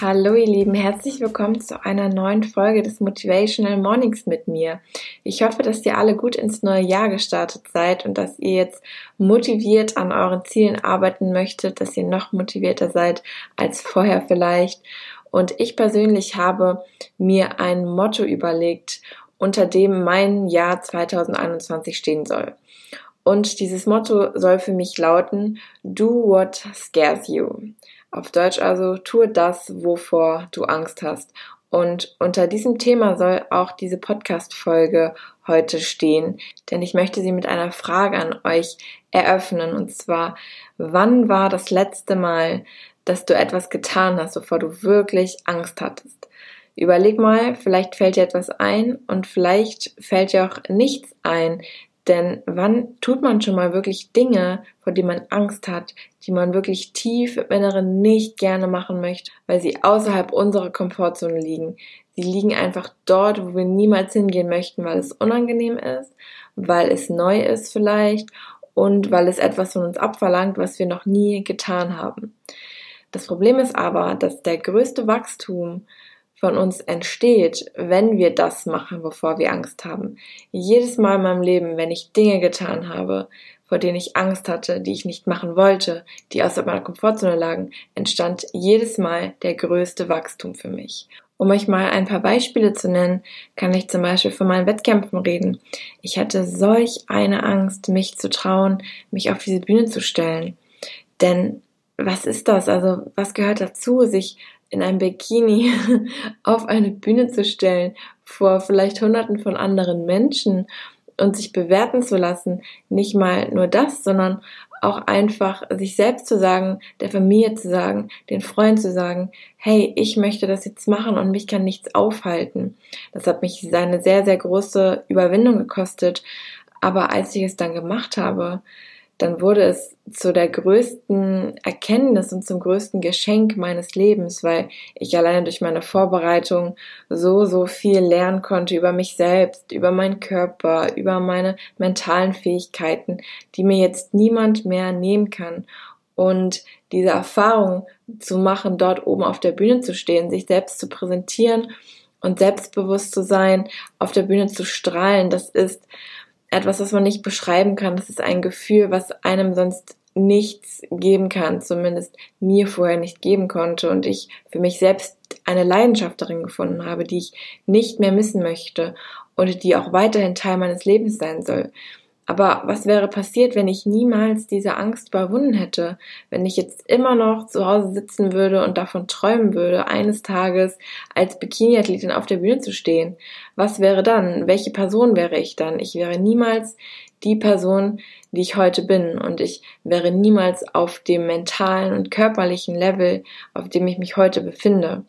Hallo ihr Lieben, herzlich willkommen zu einer neuen Folge des Motivational Mornings mit mir. Ich hoffe, dass ihr alle gut ins neue Jahr gestartet seid und dass ihr jetzt motiviert an euren Zielen arbeiten möchtet, dass ihr noch motivierter seid als vorher vielleicht. Und ich persönlich habe mir ein Motto überlegt, unter dem mein Jahr 2021 stehen soll. Und dieses Motto soll für mich lauten, do what scares you. Auf Deutsch also, tue das, wovor du Angst hast. Und unter diesem Thema soll auch diese Podcast-Folge heute stehen, denn ich möchte sie mit einer Frage an euch eröffnen. Und zwar, wann war das letzte Mal, dass du etwas getan hast, wovor du wirklich Angst hattest? Überleg mal, vielleicht fällt dir etwas ein und vielleicht fällt dir auch nichts ein, denn wann tut man schon mal wirklich Dinge, vor denen man Angst hat, die man wirklich tief im Inneren nicht gerne machen möchte, weil sie außerhalb unserer Komfortzone liegen? Sie liegen einfach dort, wo wir niemals hingehen möchten, weil es unangenehm ist, weil es neu ist vielleicht und weil es etwas von uns abverlangt, was wir noch nie getan haben. Das Problem ist aber, dass der größte Wachstum von uns entsteht, wenn wir das machen, wovor wir Angst haben. Jedes Mal in meinem Leben, wenn ich Dinge getan habe, vor denen ich Angst hatte, die ich nicht machen wollte, die außerhalb meiner Komfortzone lagen, entstand jedes Mal der größte Wachstum für mich. Um euch mal ein paar Beispiele zu nennen, kann ich zum Beispiel von meinen Wettkämpfen reden. Ich hatte solch eine Angst, mich zu trauen, mich auf diese Bühne zu stellen. Denn was ist das? Also was gehört dazu, sich in einem Bikini auf eine Bühne zu stellen vor vielleicht hunderten von anderen Menschen und sich bewerten zu lassen, nicht mal nur das, sondern auch einfach sich selbst zu sagen, der Familie zu sagen, den Freunden zu sagen, hey, ich möchte das jetzt machen und mich kann nichts aufhalten. Das hat mich eine sehr, sehr große Überwindung gekostet. Aber als ich es dann gemacht habe, dann wurde es zu der größten Erkenntnis und zum größten Geschenk meines Lebens, weil ich alleine durch meine Vorbereitung so, so viel lernen konnte über mich selbst, über meinen Körper, über meine mentalen Fähigkeiten, die mir jetzt niemand mehr nehmen kann. Und diese Erfahrung zu machen, dort oben auf der Bühne zu stehen, sich selbst zu präsentieren und selbstbewusst zu sein, auf der Bühne zu strahlen, das ist etwas, was man nicht beschreiben kann. Das ist ein Gefühl, was einem sonst nichts geben kann, zumindest mir vorher nicht geben konnte und ich für mich selbst eine Leidenschaft darin gefunden habe, die ich nicht mehr missen möchte und die auch weiterhin Teil meines Lebens sein soll. Aber was wäre passiert, wenn ich niemals diese Angst überwunden hätte? Wenn ich jetzt immer noch zu Hause sitzen würde und davon träumen würde, eines Tages als Bikini-Athletin auf der Bühne zu stehen? Was wäre dann? Welche Person wäre ich dann? Ich wäre niemals die Person, die ich heute bin und ich wäre niemals auf dem mentalen und körperlichen Level, auf dem ich mich heute befinde.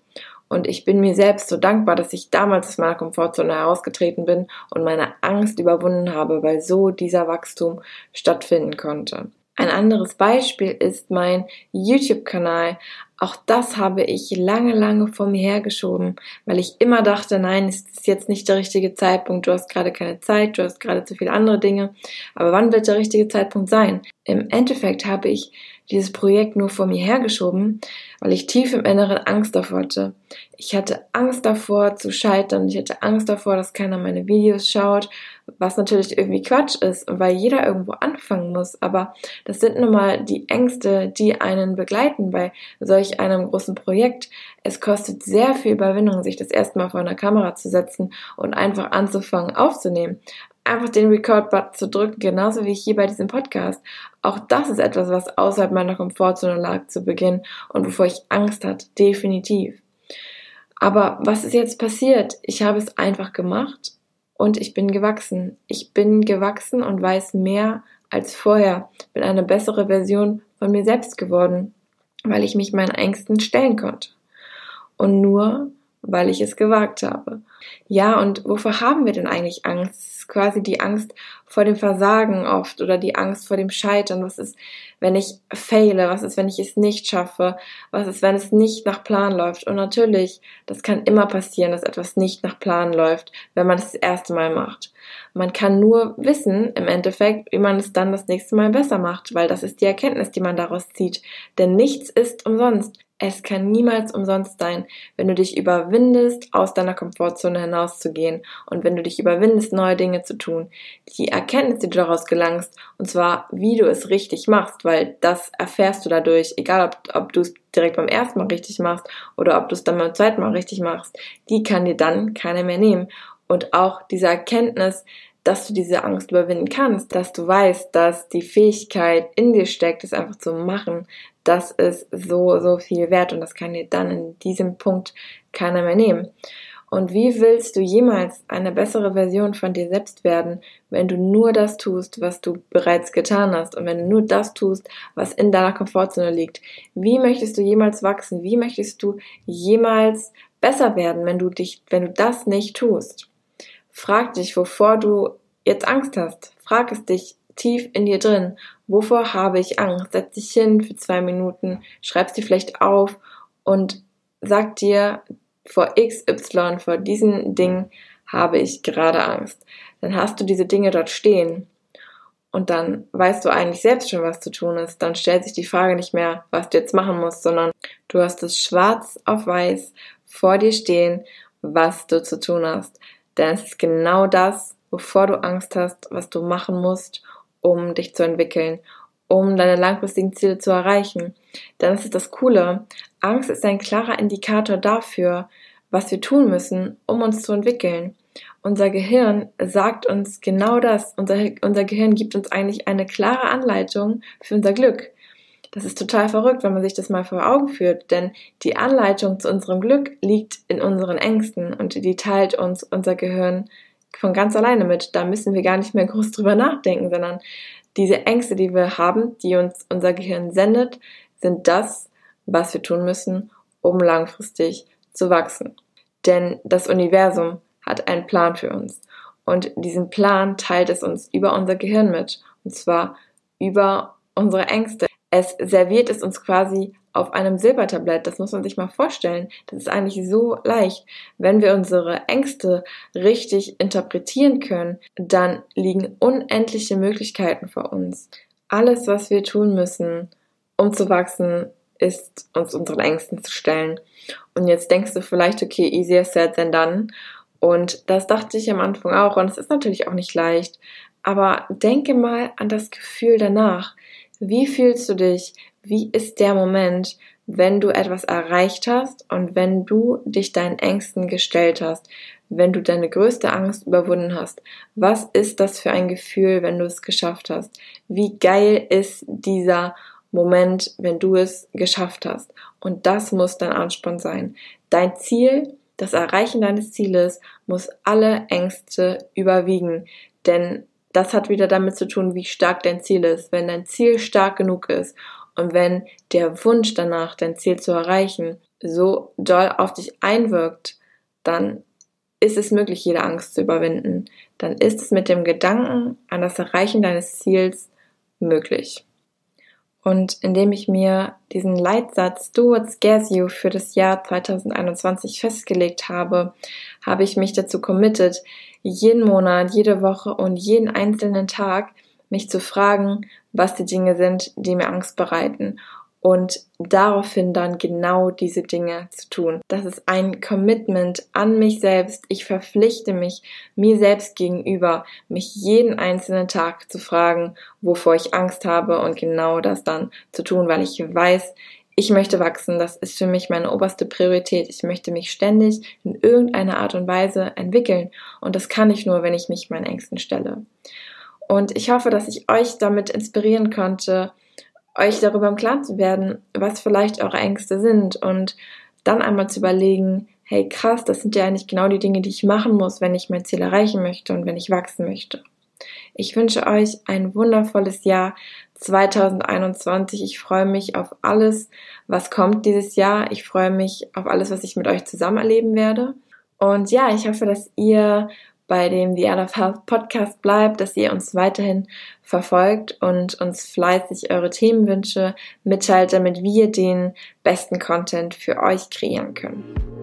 Und ich bin mir selbst so dankbar, dass ich damals aus meiner Komfortzone herausgetreten bin und meine Angst überwunden habe, weil so dieser Wachstum stattfinden konnte. Ein anderes Beispiel ist mein YouTube-Kanal. Auch das habe ich lange, lange vor mir hergeschoben, weil ich immer dachte, nein, es ist jetzt nicht der richtige Zeitpunkt, du hast gerade keine Zeit, du hast gerade zu viele andere Dinge. Aber wann wird der richtige Zeitpunkt sein? Im Endeffekt habe ich dieses Projekt nur vor mir hergeschoben, weil ich tief im Inneren Angst davor hatte. Ich hatte Angst davor zu scheitern, ich hatte Angst davor, dass keiner meine Videos schaut, was natürlich irgendwie Quatsch ist, weil jeder irgendwo anfangen muss, aber das sind nun mal die Ängste, die einen begleiten bei solch einem großen Projekt. Es kostet sehr viel Überwindung, sich das erste Mal vor einer Kamera zu setzen und einfach anzufangen aufzunehmen einfach den Record-Button zu drücken, genauso wie hier bei diesem Podcast. Auch das ist etwas, was außerhalb meiner Komfortzone lag zu Beginn und wovor ich Angst hatte, definitiv. Aber was ist jetzt passiert? Ich habe es einfach gemacht und ich bin gewachsen. Ich bin gewachsen und weiß mehr als vorher, bin eine bessere Version von mir selbst geworden, weil ich mich meinen Ängsten stellen konnte. Und nur, weil ich es gewagt habe. Ja, und wovor haben wir denn eigentlich Angst? Quasi die Angst vor dem Versagen oft oder die Angst vor dem Scheitern. Was ist, wenn ich fehle? Was ist, wenn ich es nicht schaffe? Was ist, wenn es nicht nach Plan läuft? Und natürlich, das kann immer passieren, dass etwas nicht nach Plan läuft, wenn man es das erste Mal macht. Man kann nur wissen, im Endeffekt, wie man es dann das nächste Mal besser macht, weil das ist die Erkenntnis, die man daraus zieht. Denn nichts ist umsonst. Es kann niemals umsonst sein, wenn du dich überwindest, aus deiner Komfortzone hinauszugehen und wenn du dich überwindest, neue Dinge zu tun. Die Erkenntnis, die du daraus gelangst, und zwar, wie du es richtig machst, weil das erfährst du dadurch, egal ob, ob du es direkt beim ersten Mal richtig machst oder ob du es dann beim zweiten Mal richtig machst, die kann dir dann keiner mehr nehmen. Und auch diese Erkenntnis, dass du diese Angst überwinden kannst, dass du weißt, dass die Fähigkeit in dir steckt, es einfach zu machen, das ist so, so viel wert und das kann dir dann in diesem Punkt keiner mehr nehmen. Und wie willst du jemals eine bessere Version von dir selbst werden, wenn du nur das tust, was du bereits getan hast und wenn du nur das tust, was in deiner Komfortzone liegt? Wie möchtest du jemals wachsen? Wie möchtest du jemals besser werden, wenn du dich, wenn du das nicht tust? Frag dich, wovor du jetzt Angst hast. Frag es dich tief in dir drin. Wovor habe ich Angst? Setz dich hin für zwei Minuten, schreibst dir vielleicht auf und sag dir, vor XY, vor diesen Dingen habe ich gerade Angst. Dann hast du diese Dinge dort stehen. Und dann weißt du eigentlich selbst schon, was zu tun ist. Dann stellt sich die Frage nicht mehr, was du jetzt machen musst, sondern du hast es schwarz auf weiß vor dir stehen, was du zu tun hast. Denn es ist genau das, wovor du Angst hast, was du machen musst, um dich zu entwickeln, um deine langfristigen Ziele zu erreichen. Denn es ist das Coole. Angst ist ein klarer Indikator dafür, was wir tun müssen, um uns zu entwickeln. Unser Gehirn sagt uns genau das. Unser, unser Gehirn gibt uns eigentlich eine klare Anleitung für unser Glück. Das ist total verrückt, wenn man sich das mal vor Augen führt, denn die Anleitung zu unserem Glück liegt in unseren Ängsten und die teilt uns unser Gehirn von ganz alleine mit. Da müssen wir gar nicht mehr groß drüber nachdenken, sondern diese Ängste, die wir haben, die uns unser Gehirn sendet, sind das, was wir tun müssen, um langfristig zu wachsen. Denn das Universum hat einen Plan für uns. Und diesen Plan teilt es uns über unser Gehirn mit. Und zwar über unsere Ängste. Es serviert es uns quasi auf einem Silbertablett. Das muss man sich mal vorstellen. Das ist eigentlich so leicht. Wenn wir unsere Ängste richtig interpretieren können, dann liegen unendliche Möglichkeiten vor uns. Alles, was wir tun müssen, um zu wachsen, ist, uns unseren Ängsten zu stellen. Und jetzt denkst du vielleicht, okay, easier said than done. Und das dachte ich am Anfang auch. Und es ist natürlich auch nicht leicht. Aber denke mal an das Gefühl danach. Wie fühlst du dich? Wie ist der Moment, wenn du etwas erreicht hast und wenn du dich deinen Ängsten gestellt hast, wenn du deine größte Angst überwunden hast? Was ist das für ein Gefühl, wenn du es geschafft hast? Wie geil ist dieser Moment, wenn du es geschafft hast? Und das muss dein Ansporn sein. Dein Ziel, das Erreichen deines Zieles muss alle Ängste überwiegen, denn das hat wieder damit zu tun, wie stark dein Ziel ist. Wenn dein Ziel stark genug ist und wenn der Wunsch danach, dein Ziel zu erreichen, so doll auf dich einwirkt, dann ist es möglich, jede Angst zu überwinden. Dann ist es mit dem Gedanken an das Erreichen deines Ziels möglich. Und indem ich mir diesen Leitsatz Do What Scares You für das Jahr 2021 festgelegt habe, habe ich mich dazu committed, jeden Monat, jede Woche und jeden einzelnen Tag mich zu fragen, was die Dinge sind, die mir Angst bereiten und daraufhin dann genau diese Dinge zu tun. Das ist ein Commitment an mich selbst. Ich verpflichte mich mir selbst gegenüber, mich jeden einzelnen Tag zu fragen, wovor ich Angst habe und genau das dann zu tun, weil ich weiß, ich möchte wachsen, das ist für mich meine oberste Priorität. Ich möchte mich ständig in irgendeiner Art und Weise entwickeln und das kann ich nur, wenn ich mich meinen Ängsten stelle. Und ich hoffe, dass ich euch damit inspirieren konnte, euch darüber im Klaren zu werden, was vielleicht eure Ängste sind und dann einmal zu überlegen, hey krass, das sind ja eigentlich genau die Dinge, die ich machen muss, wenn ich mein Ziel erreichen möchte und wenn ich wachsen möchte. Ich wünsche euch ein wundervolles Jahr 2021. Ich freue mich auf alles, was kommt dieses Jahr. Ich freue mich auf alles, was ich mit euch zusammen erleben werde. Und ja, ich hoffe, dass ihr bei dem The Art of Health Podcast bleibt, dass ihr uns weiterhin verfolgt und uns fleißig eure Themenwünsche mitteilt, damit wir den besten Content für euch kreieren können.